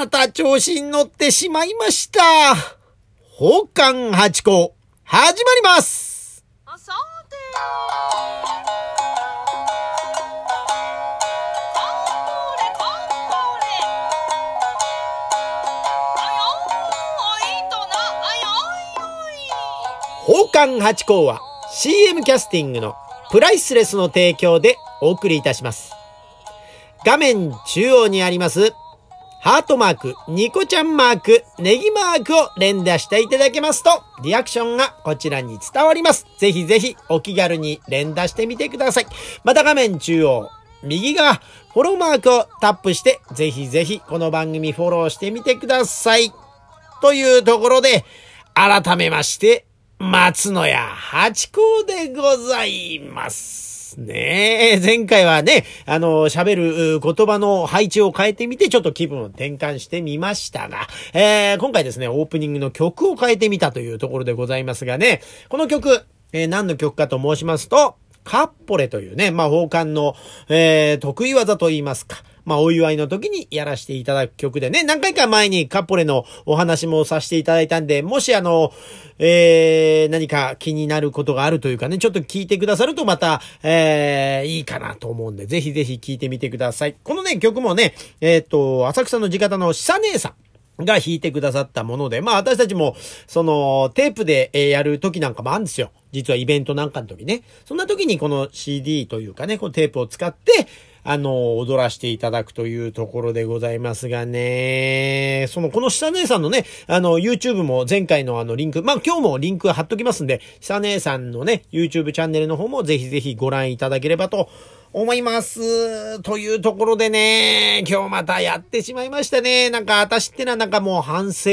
また調子に乗ってしまいました。宝冠八甲、始まりますさて。宝冠八甲は CM キャスティングのプライスレスの提供でお送りいたします。画面中央にありますハートマーク、ニコちゃんマーク、ネギマークを連打していただけますと、リアクションがこちらに伝わります。ぜひぜひお気軽に連打してみてください。また画面中央、右側、フォローマークをタップして、ぜひぜひこの番組フォローしてみてください。というところで、改めまして、松野屋八甲でございます。ねえ、前回はね、あの、喋る言葉の配置を変えてみて、ちょっと気分を転換してみましたが、えー今回ですね、オープニングの曲を変えてみたというところでございますがね、この曲、えー何の曲かと申しますと、カッポレというね、まあ、宝冠の、えー得意技と言いますか。まあ、お祝いの時にやらせていただく曲でね、何回か前にカポレのお話もさせていただいたんで、もしあの、えー、何か気になることがあるというかね、ちょっと聞いてくださるとまた、えー、いいかなと思うんで、ぜひぜひ聞いてみてください。このね、曲もね、えっ、と、浅草の地方の久姉さん。が弾いてくださったもので、まあ私たちも、その、テープでやる時なんかもあるんですよ。実はイベントなんかの時ね。そんな時にこの CD というかね、このテープを使って、あの、踊らせていただくというところでございますがね、その、この久姉さんのね、あの、YouTube も前回のあのリンク、まあ今日もリンク貼っときますんで、久姉さんのね、YouTube チャンネルの方もぜひぜひご覧いただければと思います。というところでね、今日またやってしまいましたね。なんか私ってのはなんかもう反省、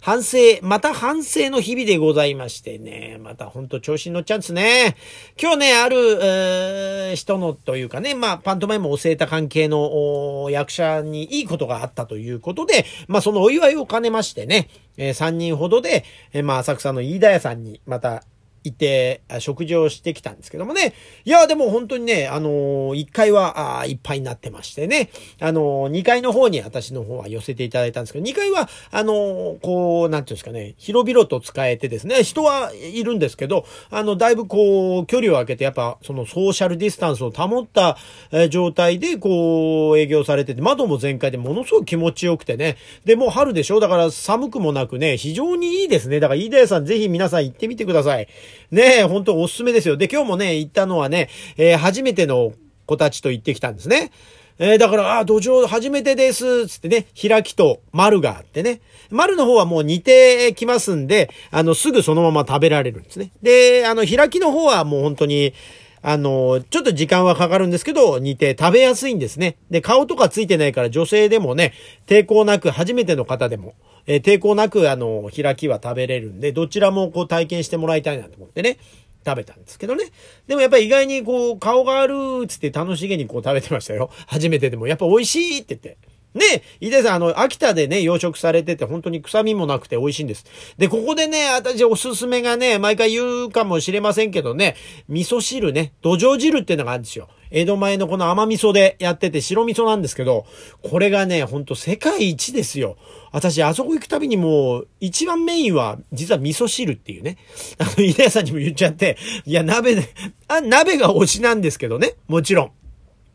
反省、また反省の日々でございましてね、またほんと調子に乗っちゃうんですね。今日ね、ある、えー人のというかね、まあパント前も教えた関係の役者にいいことがあったということで、まあそのお祝いを兼ねましてね、え3人ほどで、えーまあ浅草の飯田屋さんにまたいて、食事をしてきたんですけどもね。いや、でも本当にね、あのー、1階は、あいっぱいになってましてね。あのー、2階の方に私の方は寄せていただいたんですけど、2階は、あのーこう、なんていうんですかね、広々と使えてですね、人はいるんですけど、あの、だいぶこう、距離を空けて、やっぱ、そのソーシャルディスタンスを保った、え状態で、こう、営業されてて、窓も全開でものすごく気持ちよくてね。で、もう春でしょ？だから寒くもなくね、非常にいいですね。だから、飯田屋さんぜひ皆さん行ってみてください。ねえ、本当おすすめですよ。で、今日もね、行ったのはね、えー初めての子たちと行ってきたんですね。えーだから、あ、土壌初めてです、つってね、開きと丸があってね。丸の方はもう煮てきますんで、あの、すぐそのまま食べられるんですね。で、あの、開きの方はもう本当に、あの、ちょっと時間はかかるんですけど、煮て食べやすいんですね。で、顔とかついてないから女性でもね、抵抗なく、初めての方でも、えー抵抗なく、あの、開きは食べれるんで、どちらもこう体験してもらいたいなと思ってね。食べたんですけどね。でもやっぱり意外にこう、顔があるっつって楽しげにこう食べてましたよ。初めてでも。やっぱ美味しいって言って。ねえ、井出さん、あの、秋田でね、養殖されてて、本当に臭みもなくて美味しいんです。で、ここでね、私おすすめがね、毎回言うかもしれませんけどね、味噌汁ね、土壌汁っていうのがあるんですよ。江戸前のこの甘味噌でやってて白味噌なんですけど、これがね、ほんと世界一ですよ。私、あそこ行くたびにもう、一番メインは、実は味噌汁っていうね。あの、井出さんにも言っちゃって、いや、鍋で、あ、鍋が推しなんですけどね、もちろん。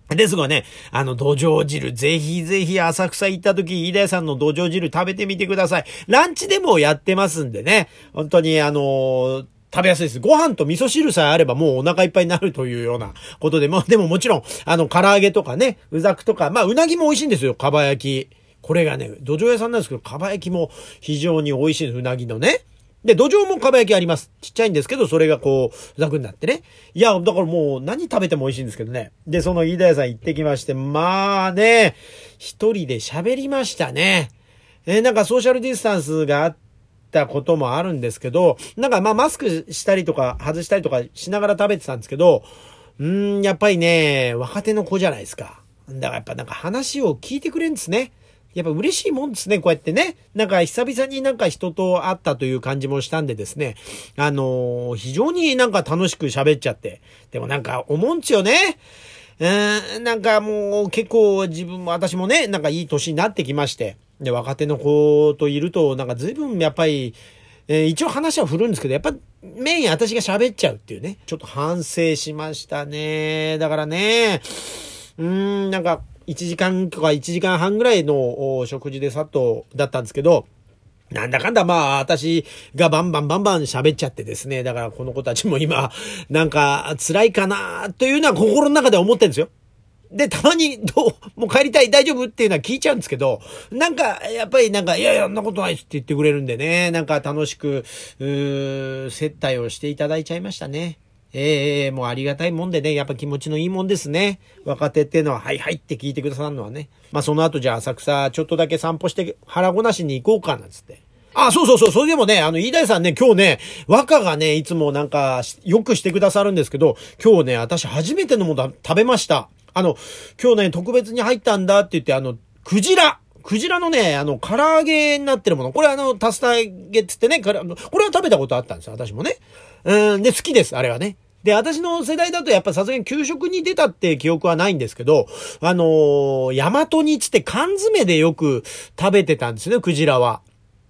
ですがね、あの、土壌汁、ぜひぜひ浅草行った時、飯田屋さんの土壌汁食べてみてください。ランチでもやってますんでね、本当にあのー食べやすいです。ご飯と味噌汁さえあればもうお腹いっぱいになるというようなことで、もでももちろん、あの、唐揚げとかね、うざくとか、まあ、うなぎも美味しいんですよ、かば焼き。これがね、土壌屋さんなんですけど、かば焼きも非常に美味しいです、うなぎのね。で、土壌もかば焼きあります。ちっちゃいんですけど、それがこう、ザクになってね。いや、だからもう何食べても美味しいんですけどね。で、その飯田屋さん行ってきまして、まあね、一人で喋りましたね。えーなんかソーシャルディスタンスがあってたこともあるんですけど、なんかまあマスクしたりとか外したりとかしながら食べてたんですけど、うん、やっぱりね、若手の子じゃないですか。だからやっぱなんか話を聞いてくれんですね。やっぱ嬉しいもんですね、こうやってね。なんか久々になんか人と会ったという感じもしたんでですね。あのー非常になんか楽しく喋っちゃって。でもなんか思うんですよね。うん、なんかもう結構自分も私もね、なんかいい年になってきまして。で、若手の子といると、なんか随分やっぱり、えー一応話は振るんですけど、やっぱメイン私が喋っちゃうっていうね。ちょっと反省しましたね。だからね、うーん、なんか、1時間とか1時間半ぐらいの食事でさっとだったんですけど、なんだかんだまあ、私がバンバンバンバン喋っちゃってですね。だからこの子たちも今、なんか辛いかなというのは心の中で思ってるんですよ。で、たまに、どう、もう帰りたい、大丈夫？っていうのは聞いちゃうんですけど、なんか、やっぱりなんか、いやいや、そんなことないって言ってくれるんでね、なんか楽しく、うー接待をしていただいちゃいましたね。ええもうありがたいもんでね、やっぱ気持ちのいいもんですね。若手っていうのは、はいはいって聞いてくださるのはね。まあその後じゃあ浅草ちょっとだけ散歩して腹ごなしに行こうかなんつって。あ、そうそうそう、それでもね、あの、飯田さんね、今日ね、和歌がね、いつもなんか、よくしてくださるんですけど、今日ね、私初めてのもの食べました。あの、今日ね、特別に入ったんだって言って、あの、クジラクジラのね、あの、唐揚げになってるもの。これあの、タスタ揚げっつってね、これは食べたことあったんですよ、私もね。うん、で、好きです、あれはね。で、私の世代だとやっぱさすがに給食に出たって記憶はないんですけど、あのー、大和煮つって缶詰でよく食べてたんですね、クジラは。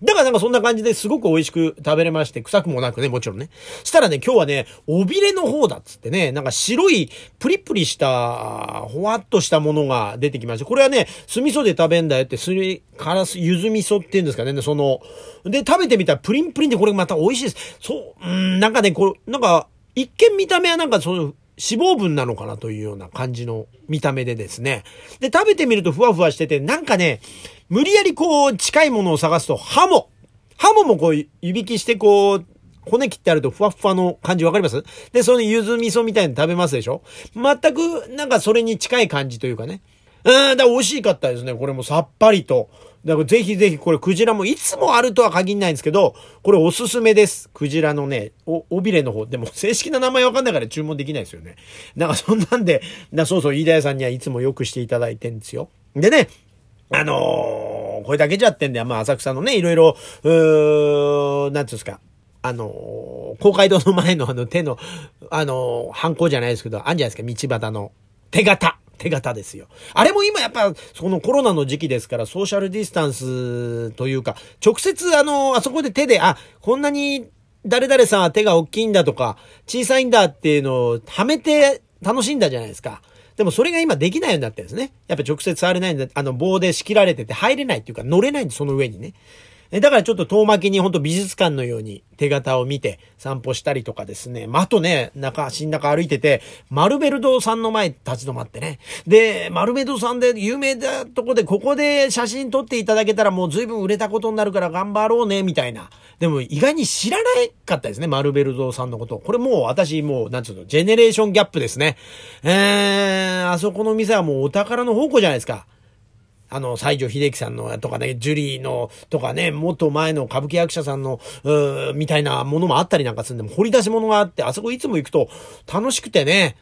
だからなんかそんな感じですごく美味しく食べれまして、臭くもなくね、もちろんね。したらね、今日はね、尾びれの方だっつってね、なんか白い、プリプリした、ほわっとしたものが出てきました。これはね、酢味噌で食べんだよって、すり、からす、ゆず味噌っていうんですかね、その、で、食べてみたらプリンプリンでこれまた美味しいです。そう、うん、なんかね、こう、なんか、一見見た目はなんかその、脂肪分なのかなというような感じの見た目でですね。で、食べてみるとふわふわしてて、なんかね、無理やりこう、近いものを探すと、ハモハモもこう、湯引きしてこう、骨切ってあるとふわふわの感じわかります？で、その柚子味噌みたいに食べますでしょ？全く、なんかそれに近い感じというかね。うん、だ美味しかったですね。これもさっぱりと。だからぜひぜひこれクジラもいつもあるとは限らないんですけど、これおすすめです。クジラのね、お、尾びれの方。でも正式な名前わかんないから注文できないですよね。なんかそんなんで、なそうそう、飯田屋さんにはいつもよくしていただいてんですよ。でね、あのーこれだけじゃってんで、まあ、浅草のね、いろいろ、うーなんつうんですか、あの公会堂の前のあの手の、あのー、犯行じゃないですけど、あんじゃないですか、道端の手形。手形ですよ。あれも今やっぱ、そのコロナの時期ですから、ソーシャルディスタンスというか、直接あの、あそこで手で、あ、こんなに誰々さんは手が大きいんだとか、小さいんだっていうのをはめて楽しんだじゃないですか。でもそれが今できないようになってるんですね。やっぱ直接触れないんだ、あの棒で仕切られてて入れないっていうか乗れないんで、その上にね。えだからちょっと遠巻きに本当美術館のように手形を見て散歩したりとかですね。まあ、とね、中、新中歩いてて、マルベル堂さんの前立ち止まってね。で、マルベル堂さんで有名なとこで、ここで写真撮っていただけたらもう随分売れたことになるから頑張ろうね、みたいな。でも意外に知らなかったですね、マルベル堂さんのこと。これもう私もう、なんつうの、ジェネレーションギャップですね。えー、あそこの店はもうお宝の宝庫じゃないですか。あの、西城秀樹さんのとかね、ジュリーのとかね、もっと前の歌舞伎役者さんの、うーみたいなものもあったりなんかするんで、掘り出し物があって、あそこいつも行くと楽しくてね、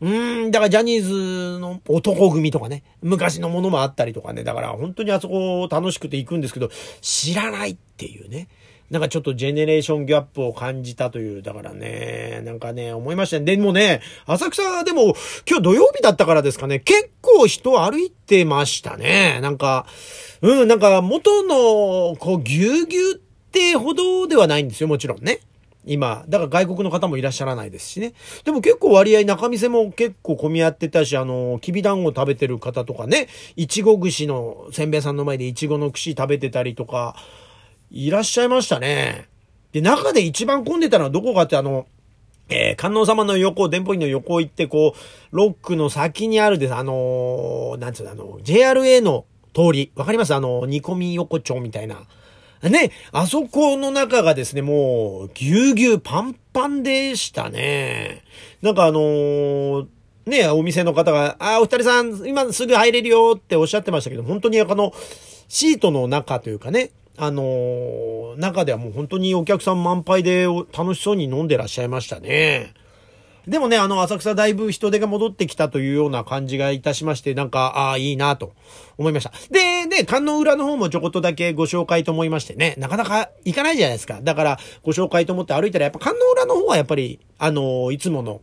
うん、だからジャニーズの男組とかね、昔のものもあったりとかね、だから本当にあそこ楽しくて行くんですけど、知らないっていうね。なんかちょっとジェネレーションギャップを感じたという、だからね、なんかね、思いましたね。でもね、浅草でも今日土曜日だったからですかね、結構人歩いてましたね。なんか、うん、なんか元の、こう、ぎゅうぎゅうってほどではないんですよ、もちろんね。今、だから外国の方もいらっしゃらないですしね。でも結構割合中店も結構混み合ってたし、あの、きび団子食べてる方とかね、いちご串のせんべいさんの前でいちごの串食べてたりとか、いらっしゃいましたね。で、中で一番混んでたのはどこかってあの、えー、観音様の横、電報院の横行って、こう、ロックの先にあるです、あのーなんつうの、あの、JRA の通り、わかります？あの、煮込み横丁みたいな。ね、あそこの中がですね、もう、ぎゅうぎゅうパンパンでしたね。なんかあのーね、お店の方が、あ、お二人さん、今すぐ入れるよっておっしゃってましたけど、本当にあの、シートの中というかね、あのー中ではもう本当にお客さん満杯で楽しそうに飲んでらっしゃいましたね。でもね、あの、浅草だいぶ人手が戻ってきたというような感じがいたしまして、なんか、ああ、いいなと思いました。で、ね、観音裏の方もちょこっとだけご紹介と思いましてね、なかなか行かないじゃないですか。だから、ご紹介と思って歩いたら、やっぱ観音裏の方はやっぱり、あの、いつもの、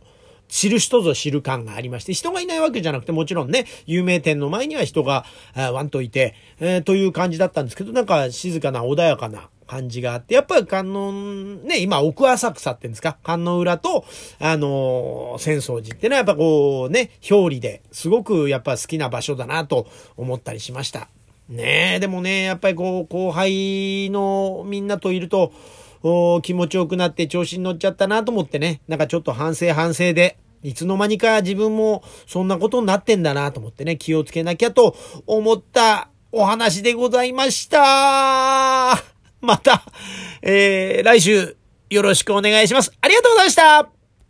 知る人ぞ知る感がありまして、人がいないわけじゃなくて、もちろんね、有名店の前には人が、ワンといて、えーという感じだったんですけど、なんか静かな穏やかな感じがあって、やっぱり観音、ね、今、奥浅草って言うんですか観音裏と、あのー、浅草寺ってのはやっぱこうね、表裏ですごくやっぱ好きな場所だなと思ったりしました。ねえ、でもね、やっぱりこう、後輩のみんなといると、お気持ちよくなって調子に乗っちゃったなと思ってね、なんかちょっと反省反省で、いつの間にか自分もそんなことになってんだなと思ってね、気をつけなきゃと思ったお話でございました。また、えー、来週よろしくお願いします。ありがとうございました